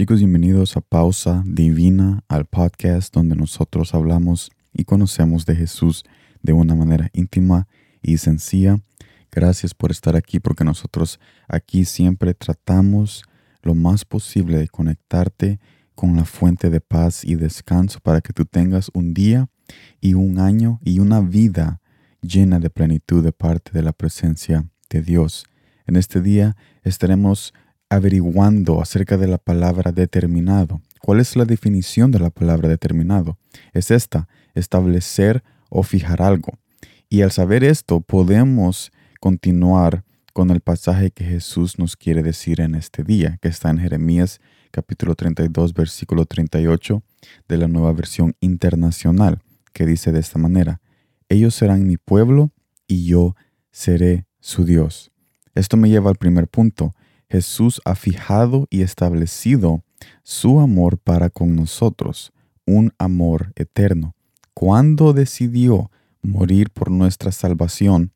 Chicos, bienvenidos a Pausa Divina, al podcast donde nosotros hablamos y conocemos de Jesús de una manera íntima y sencilla. Gracias por estar aquí porque nosotros aquí siempre tratamos lo más posible de conectarte con la fuente de paz y descanso para que tú tengas un día y un año y una vida llena de plenitud de parte de la presencia de Dios. En este día estaremos averiguando acerca de la palabra determinado. ¿Cuál es la definición de la palabra determinado? Es esta, establecer o fijar algo. Y al saber esto, podemos continuar con el pasaje que Jesús nos quiere decir en este día, que está en Jeremías capítulo 32, versículo 38 de la nueva versión internacional, que dice de esta manera, ellos serán mi pueblo y yo seré su Dios. Esto me lleva al primer punto, Jesús ha fijado y establecido su amor para con nosotros, un amor eterno. Cuando decidió morir por nuestra salvación,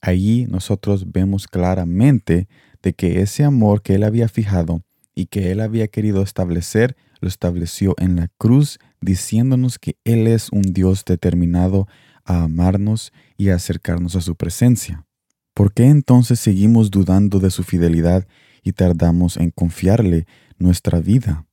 allí nosotros vemos claramente de que ese amor que Él había fijado y que Él había querido establecer, lo estableció en la cruz, diciéndonos que Él es un Dios determinado a amarnos y a acercarnos a su presencia. ¿Por qué entonces seguimos dudando de su fidelidad y tardamos en confiarle nuestra vida?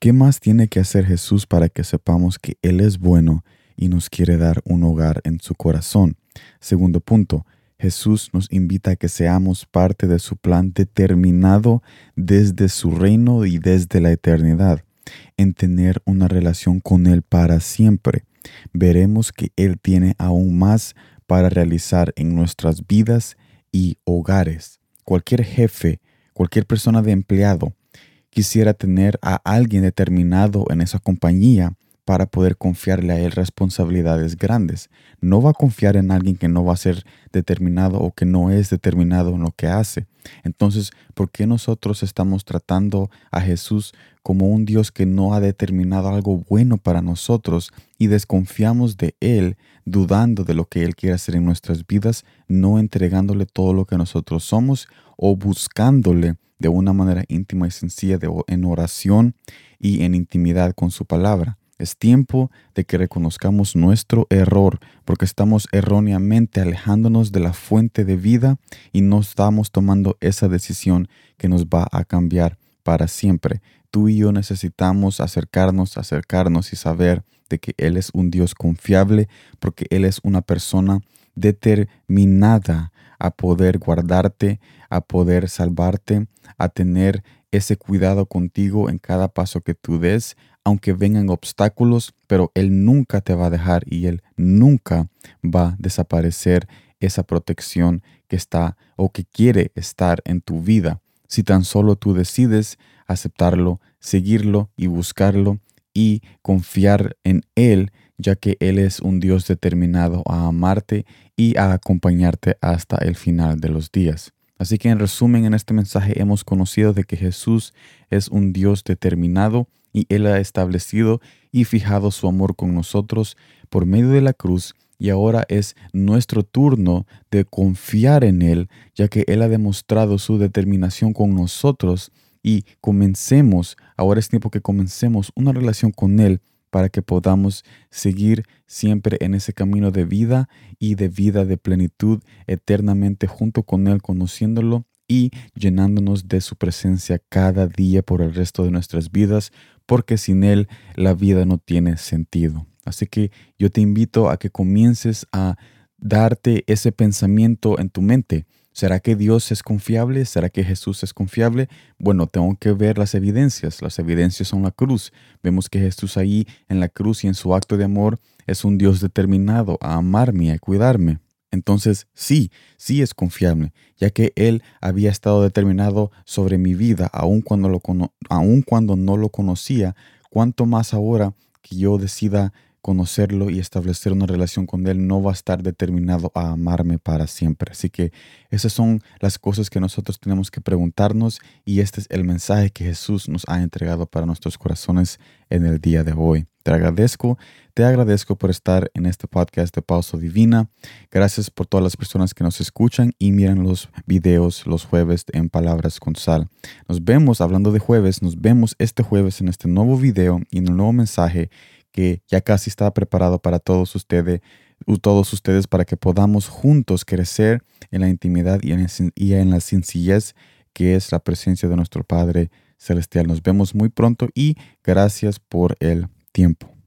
¿Qué más tiene que hacer Jesús para que sepamos que Él es bueno y nos quiere dar un hogar en su corazón? Segundo punto, Jesús nos invita a que seamos parte de su plan determinado desde su reino y desde la eternidad, en tener una relación con Él para siempre. Veremos que Él tiene aún más para realizar en nuestras vidas y hogares. Cualquier jefe, cualquier persona de empleado quisiera tener a alguien determinado en esa compañía para poder confiarle a él responsabilidades grandes. No va a confiar en alguien que no va a ser determinado o que no es determinado en lo que hace. Entonces, ¿por qué nosotros estamos tratando a Jesús como un Dios que no ha determinado algo bueno para nosotros y desconfiamos de Él, dudando de lo que Él quiere hacer en nuestras vidas, no entregándole todo lo que nosotros somos o buscándole de una manera íntima y sencilla en oración y en intimidad con su palabra? Es tiempo de que reconozcamos nuestro error, porque estamos erróneamente alejándonos de la fuente de vida y no estamos tomando esa decisión que nos va a cambiar para siempre. Tú y yo necesitamos acercarnos, acercarnos y saber de que Él es un Dios confiable, porque Él es una persona determinada a poder guardarte, a poder salvarte, a tener ese cuidado contigo en cada paso que tú des, aunque vengan obstáculos, pero Él nunca te va a dejar y Él nunca va a desaparecer esa protección que está o que quiere estar en tu vida. Si tan solo tú decides aceptarlo, seguirlo y buscarlo y confiar en Él, ya que Él es un Dios determinado a amarte y a acompañarte hasta el final de los días. Así que en resumen, en este mensaje hemos conocido de que Jesús es un Dios determinado y Él ha establecido y fijado su amor con nosotros por medio de la cruz y ahora es nuestro turno de confiar en Él, ya que Él ha demostrado su determinación con nosotros y comencemos, ahora es tiempo que comencemos una relación con Él para que podamos seguir siempre en ese camino de vida y de vida de plenitud eternamente junto con Él, conociéndolo y llenándonos de su presencia cada día por el resto de nuestras vidas, porque sin Él la vida no tiene sentido. Así que yo te invito a que comiences a darte ese pensamiento en tu mente. ¿Será que Dios es confiable? ¿Será que Jesús es confiable? Bueno, tengo que ver las evidencias. Las evidencias son la cruz. Vemos que Jesús ahí en la cruz y en su acto de amor es un Dios determinado a amarme y a cuidarme. Entonces, sí, sí es confiable, ya que Él había estado determinado sobre mi vida, aun cuando, lo cuando no lo conocía, cuanto más ahora que yo decida conocerlo y establecer una relación con Él no va a estar determinado a amarme para siempre. Así que esas son las cosas que nosotros tenemos que preguntarnos y este es el mensaje que Jesús nos ha entregado para nuestros corazones en el día de hoy. Te agradezco, te agradezco por estar en este podcast de Pausa Divina. Gracias por todas las personas que nos escuchan y miran los videos los jueves en Palabras con Sal. Nos vemos, hablando de jueves, nos vemos este jueves en este nuevo video y en el nuevo mensaje que ya casi está preparado para todos ustedes, todos ustedes para que podamos juntos crecer en la intimidad y en, y en la sencillez que es la presencia de nuestro Padre Celestial. Nos vemos muy pronto y gracias por el tiempo.